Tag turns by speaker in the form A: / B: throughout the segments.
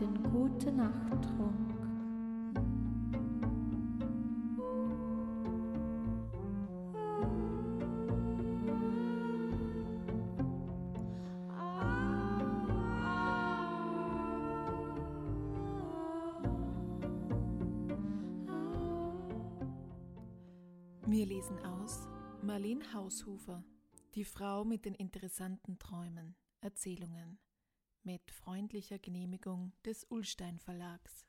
A: den gute Nachttrunk.
B: Wir lesen aus Marlene Haushufer, die Frau mit den interessanten Träumen, Erzählungen, mit freundlicher Genehmigung des Ullstein Verlags.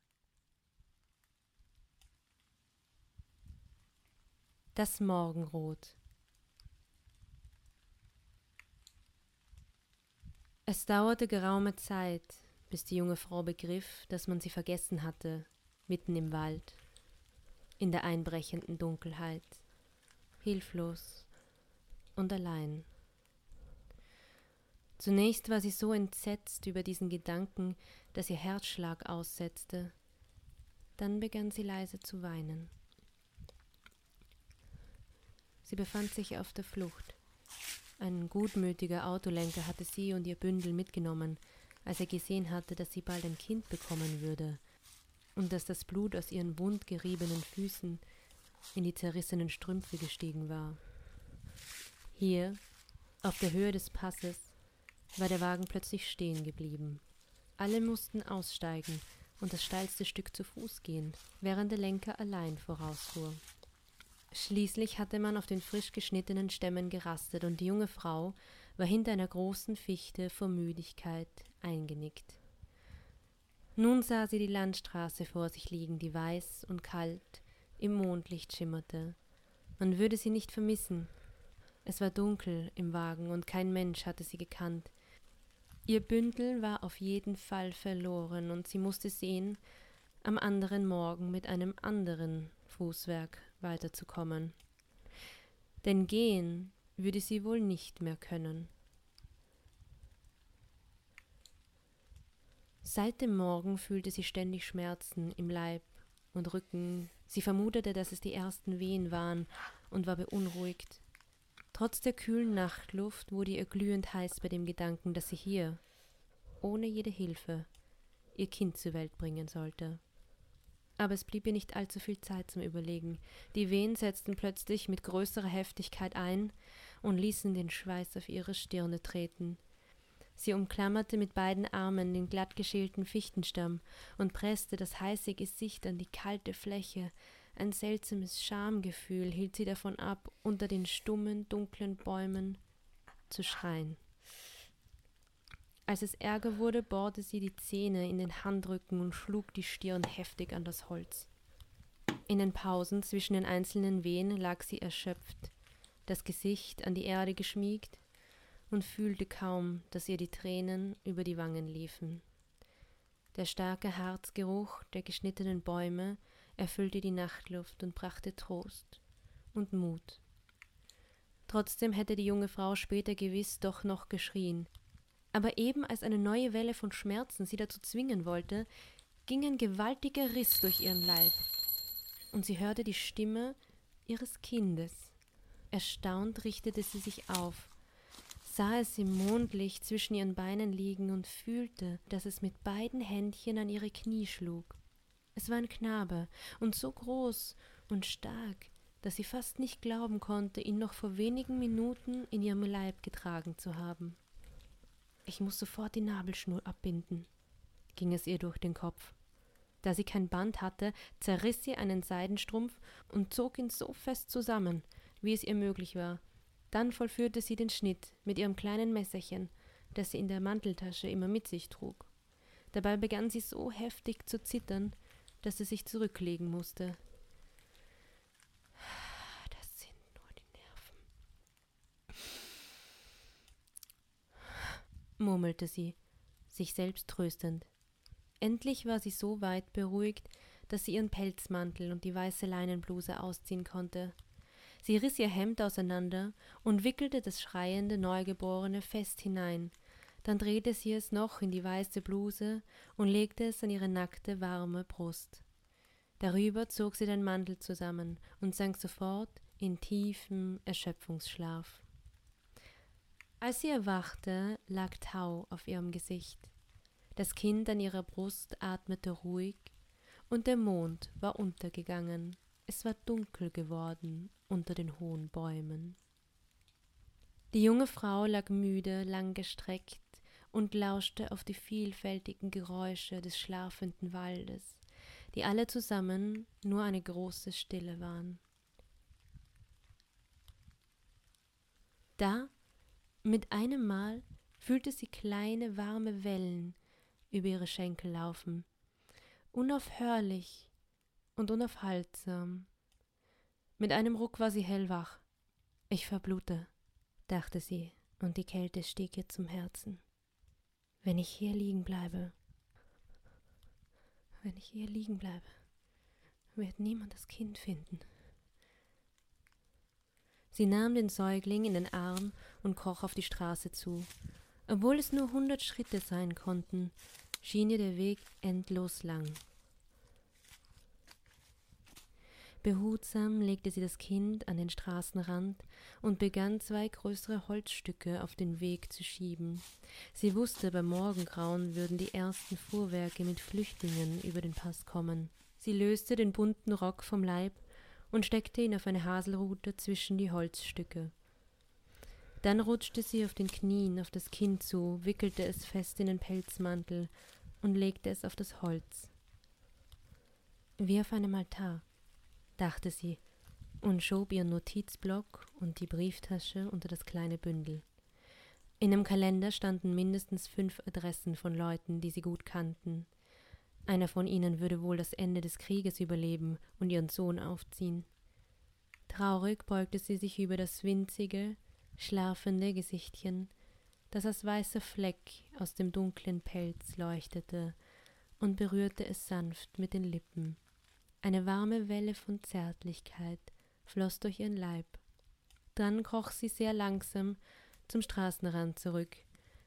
C: Das Morgenrot Es dauerte geraume Zeit, bis die junge Frau begriff, dass man sie vergessen hatte, mitten im Wald, in der einbrechenden Dunkelheit, hilflos und allein. Zunächst war sie so entsetzt über diesen Gedanken, dass ihr Herzschlag aussetzte. Dann begann sie leise zu weinen. Sie befand sich auf der Flucht. Ein gutmütiger Autolenker hatte sie und ihr Bündel mitgenommen, als er gesehen hatte, dass sie bald ein Kind bekommen würde und dass das Blut aus ihren wundgeriebenen Füßen in die zerrissenen Strümpfe gestiegen war. Hier, auf der Höhe des Passes, war der Wagen plötzlich stehen geblieben. Alle mussten aussteigen und das steilste Stück zu Fuß gehen, während der Lenker allein vorausfuhr. Schließlich hatte man auf den frisch geschnittenen Stämmen gerastet und die junge Frau war hinter einer großen Fichte vor Müdigkeit eingenickt. Nun sah sie die Landstraße vor sich liegen, die weiß und kalt im Mondlicht schimmerte. Man würde sie nicht vermissen. Es war dunkel im Wagen und kein Mensch hatte sie gekannt. Ihr Bündel war auf jeden Fall verloren und sie musste sehen, am anderen Morgen mit einem anderen Fußwerk weiterzukommen. Denn gehen würde sie wohl nicht mehr können. Seit dem Morgen fühlte sie ständig Schmerzen im Leib und Rücken. Sie vermutete, dass es die ersten Wehen waren und war beunruhigt. Trotz der kühlen Nachtluft wurde ihr glühend heiß bei dem Gedanken, dass sie hier, ohne jede Hilfe, ihr Kind zur Welt bringen sollte. Aber es blieb ihr nicht allzu viel Zeit zum Überlegen. Die Wehen setzten plötzlich mit größerer Heftigkeit ein und ließen den Schweiß auf ihre Stirne treten. Sie umklammerte mit beiden Armen den glattgeschälten Fichtenstamm und presste das heiße Gesicht an die kalte Fläche, ein seltsames Schamgefühl hielt sie davon ab, unter den stummen, dunklen Bäumen zu schreien. Als es Ärger wurde, bohrte sie die Zähne in den Handrücken und schlug die Stirn heftig an das Holz. In den Pausen zwischen den einzelnen Wehen lag sie erschöpft, das Gesicht an die Erde geschmiegt und fühlte kaum, dass ihr die Tränen über die Wangen liefen. Der starke Harzgeruch der geschnittenen Bäume erfüllte die Nachtluft und brachte Trost und Mut. Trotzdem hätte die junge Frau später gewiss doch noch geschrien. Aber eben als eine neue Welle von Schmerzen sie dazu zwingen wollte, ging ein gewaltiger Riss durch ihren Leib, und sie hörte die Stimme ihres Kindes. Erstaunt richtete sie sich auf, sah es im Mondlicht zwischen ihren Beinen liegen und fühlte, dass es mit beiden Händchen an ihre Knie schlug. Es war ein Knabe und so groß und stark, dass sie fast nicht glauben konnte, ihn noch vor wenigen Minuten in ihrem Leib getragen zu haben. Ich muss sofort die Nabelschnur abbinden, ging es ihr durch den Kopf. Da sie kein Band hatte, zerriss sie einen Seidenstrumpf und zog ihn so fest zusammen, wie es ihr möglich war. Dann vollführte sie den Schnitt mit ihrem kleinen Messerchen, das sie in der Manteltasche immer mit sich trug. Dabei begann sie so heftig zu zittern, dass sie sich zurücklegen musste. Das sind nur die Nerven, murmelte sie, sich selbst tröstend. Endlich war sie so weit beruhigt, dass sie ihren Pelzmantel und die weiße Leinenbluse ausziehen konnte. Sie riss ihr Hemd auseinander und wickelte das schreiende Neugeborene fest hinein, dann drehte sie es noch in die weiße Bluse und legte es an ihre nackte, warme Brust. Darüber zog sie den Mantel zusammen und sank sofort in tiefem Erschöpfungsschlaf. Als sie erwachte, lag Tau auf ihrem Gesicht. Das Kind an ihrer Brust atmete ruhig, und der Mond war untergegangen. Es war dunkel geworden unter den hohen Bäumen. Die junge Frau lag müde, langgestreckt und lauschte auf die vielfältigen Geräusche des schlafenden Waldes, die alle zusammen nur eine große Stille waren. Da, mit einem Mal, fühlte sie kleine warme Wellen über ihre Schenkel laufen, unaufhörlich und unaufhaltsam. Mit einem Ruck war sie hellwach. Ich verblute, dachte sie, und die Kälte stieg ihr zum Herzen. Wenn ich hier liegen bleibe, wenn ich hier liegen bleibe, wird niemand das Kind finden. Sie nahm den Säugling in den Arm und kroch auf die Straße zu. Obwohl es nur hundert Schritte sein konnten, schien ihr der Weg endlos lang. Behutsam legte sie das Kind an den Straßenrand und begann zwei größere Holzstücke auf den Weg zu schieben. Sie wusste, beim Morgengrauen würden die ersten Fuhrwerke mit Flüchtlingen über den Pass kommen. Sie löste den bunten Rock vom Leib und steckte ihn auf eine Haselrute zwischen die Holzstücke. Dann rutschte sie auf den Knien auf das Kind zu, wickelte es fest in den Pelzmantel und legte es auf das Holz. Wie auf einem Altar, dachte sie und schob ihren Notizblock und die Brieftasche unter das kleine Bündel. In einem Kalender standen mindestens fünf Adressen von Leuten, die sie gut kannten. Einer von ihnen würde wohl das Ende des Krieges überleben und ihren Sohn aufziehen. Traurig beugte sie sich über das winzige, schlafende Gesichtchen, das als weißer Fleck aus dem dunklen Pelz leuchtete, und berührte es sanft mit den Lippen. Eine warme Welle von Zärtlichkeit floss durch ihren Leib. Dann kroch sie sehr langsam zum Straßenrand zurück.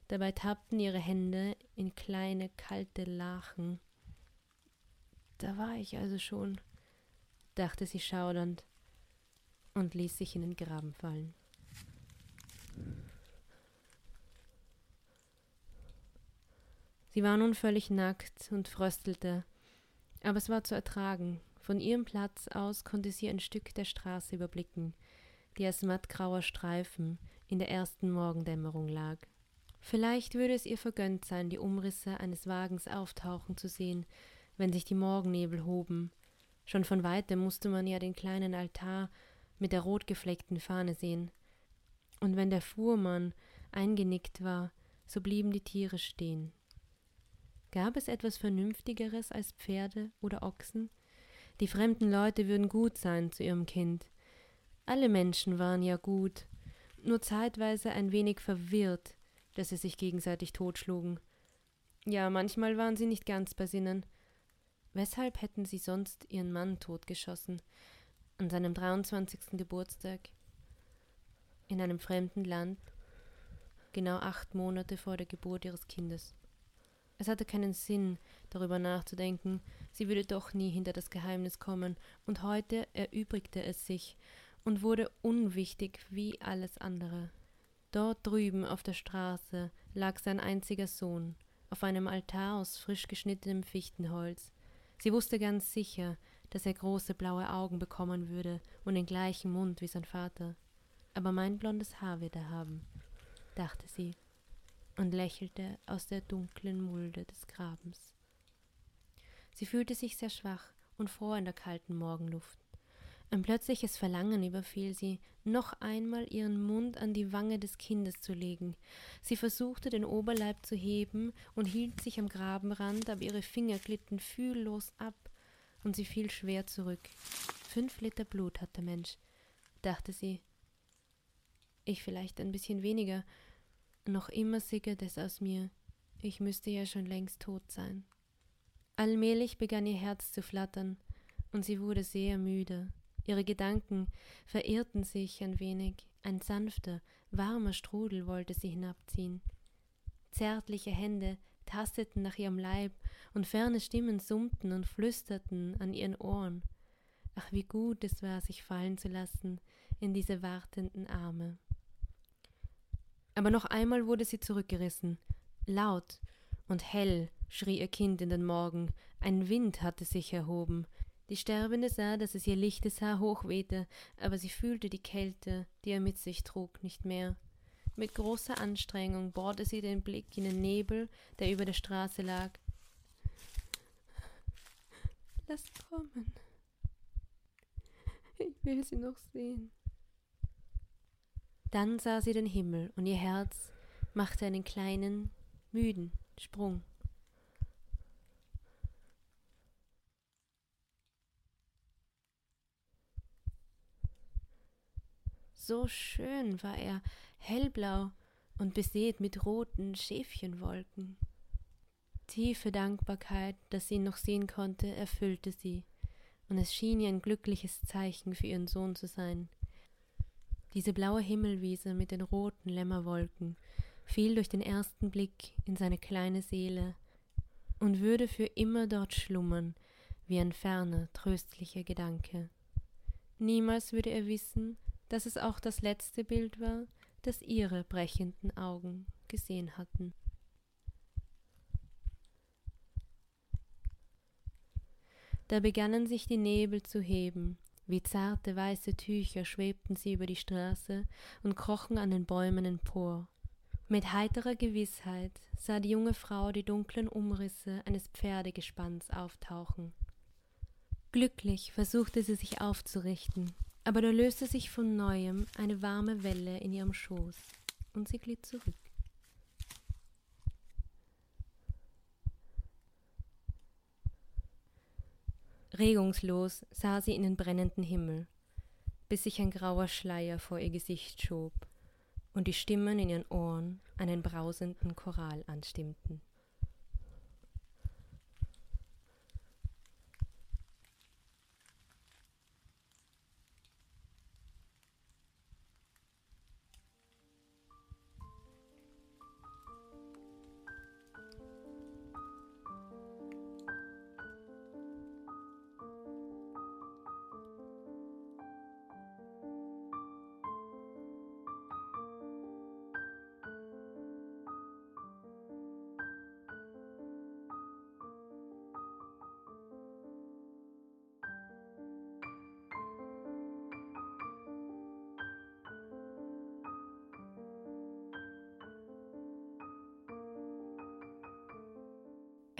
C: Dabei tappten ihre Hände in kleine kalte Lachen. Da war ich also schon, dachte sie schaudernd und ließ sich in den Graben fallen. Sie war nun völlig nackt und fröstelte, aber es war zu ertragen. Von ihrem Platz aus konnte sie ein Stück der Straße überblicken, die als mattgrauer Streifen in der ersten Morgendämmerung lag. Vielleicht würde es ihr vergönnt sein, die Umrisse eines Wagens auftauchen zu sehen, wenn sich die Morgennebel hoben. Schon von weitem musste man ja den kleinen Altar mit der rotgefleckten Fahne sehen. Und wenn der Fuhrmann eingenickt war, so blieben die Tiere stehen. Gab es etwas Vernünftigeres als Pferde oder Ochsen? Die fremden Leute würden gut sein zu ihrem Kind. Alle Menschen waren ja gut, nur zeitweise ein wenig verwirrt, dass sie sich gegenseitig totschlugen. Ja, manchmal waren sie nicht ganz bei Sinnen. Weshalb hätten sie sonst ihren Mann totgeschossen? An seinem 23. Geburtstag? In einem fremden Land? Genau acht Monate vor der Geburt ihres Kindes. Es hatte keinen Sinn, darüber nachzudenken, sie würde doch nie hinter das Geheimnis kommen, und heute erübrigte es sich und wurde unwichtig wie alles andere. Dort drüben auf der Straße lag sein einziger Sohn, auf einem Altar aus frisch geschnittenem Fichtenholz, Sie wusste ganz sicher, dass er große blaue Augen bekommen würde und den gleichen Mund wie sein Vater. Aber mein blondes Haar wird er haben, dachte sie und lächelte aus der dunklen Mulde des Grabens. Sie fühlte sich sehr schwach und froh in der kalten Morgenluft. Ein plötzliches Verlangen überfiel sie, noch einmal ihren Mund an die Wange des Kindes zu legen. Sie versuchte, den Oberleib zu heben und hielt sich am Grabenrand, aber ihre Finger glitten fühllos ab und sie fiel schwer zurück. Fünf Liter Blut hat der Mensch, dachte sie. Ich vielleicht ein bisschen weniger. Noch immer sickert es aus mir. Ich müsste ja schon längst tot sein. Allmählich begann ihr Herz zu flattern, und sie wurde sehr müde. Ihre Gedanken verirrten sich ein wenig. Ein sanfter, warmer Strudel wollte sie hinabziehen. Zärtliche Hände tasteten nach ihrem Leib, und ferne Stimmen summten und flüsterten an ihren Ohren. Ach, wie gut es war, sich fallen zu lassen in diese wartenden Arme. Aber noch einmal wurde sie zurückgerissen. Laut und hell schrie ihr Kind in den Morgen, ein Wind hatte sich erhoben. Die Sterbende sah, dass es ihr lichtes Haar hochwehte, aber sie fühlte die Kälte, die er mit sich trug, nicht mehr. Mit großer Anstrengung bohrte sie den Blick in den Nebel, der über der Straße lag. Lass kommen. Ich will sie noch sehen. Dann sah sie den Himmel und ihr Herz machte einen kleinen, müden Sprung. So schön war er, hellblau und besät mit roten Schäfchenwolken. Tiefe Dankbarkeit, dass sie ihn noch sehen konnte, erfüllte sie, und es schien ihr ein glückliches Zeichen für ihren Sohn zu sein. Diese blaue Himmelwiese mit den roten Lämmerwolken fiel durch den ersten Blick in seine kleine Seele und würde für immer dort schlummern, wie ein ferner, tröstlicher Gedanke. Niemals würde er wissen, dass es auch das letzte Bild war, das ihre brechenden Augen gesehen hatten. Da begannen sich die Nebel zu heben, wie zarte weiße Tücher schwebten sie über die Straße und krochen an den Bäumen empor. Mit heiterer Gewissheit sah die junge Frau die dunklen Umrisse eines Pferdegespanns auftauchen. Glücklich versuchte sie sich aufzurichten, aber da löste sich von neuem eine warme Welle in ihrem Schoß, und sie glitt zurück. Regungslos sah sie in den brennenden Himmel, bis sich ein grauer Schleier vor ihr Gesicht schob und die Stimmen in ihren Ohren einen brausenden Choral anstimmten.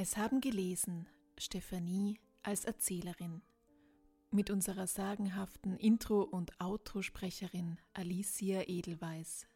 B: Es haben gelesen Stephanie als Erzählerin mit unserer sagenhaften Intro- und Outro-Sprecherin Alicia Edelweiss.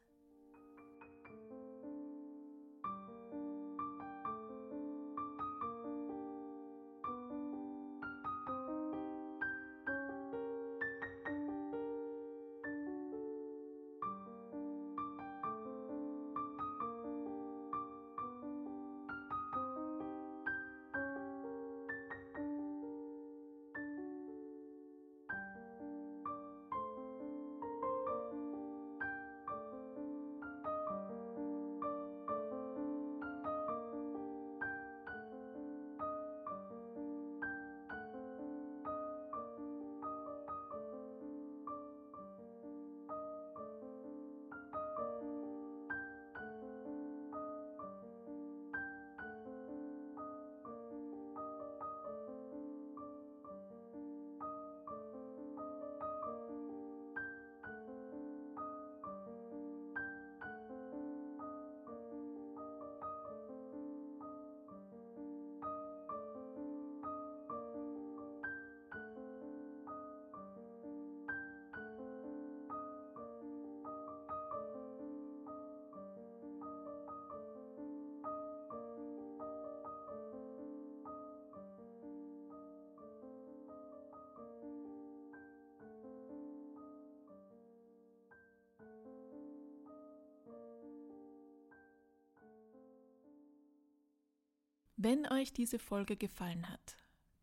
B: Wenn euch diese Folge gefallen hat,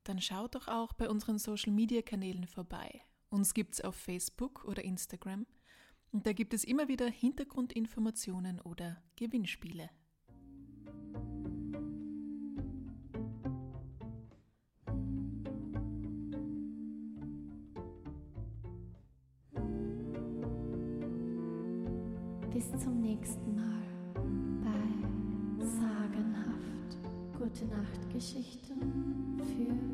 B: dann schaut doch auch bei unseren Social Media Kanälen vorbei. Uns gibt's auf Facebook oder Instagram und da gibt es immer wieder Hintergrundinformationen oder Gewinnspiele.
A: Bis zum nächsten Mal. Gute Nacht Geschichten für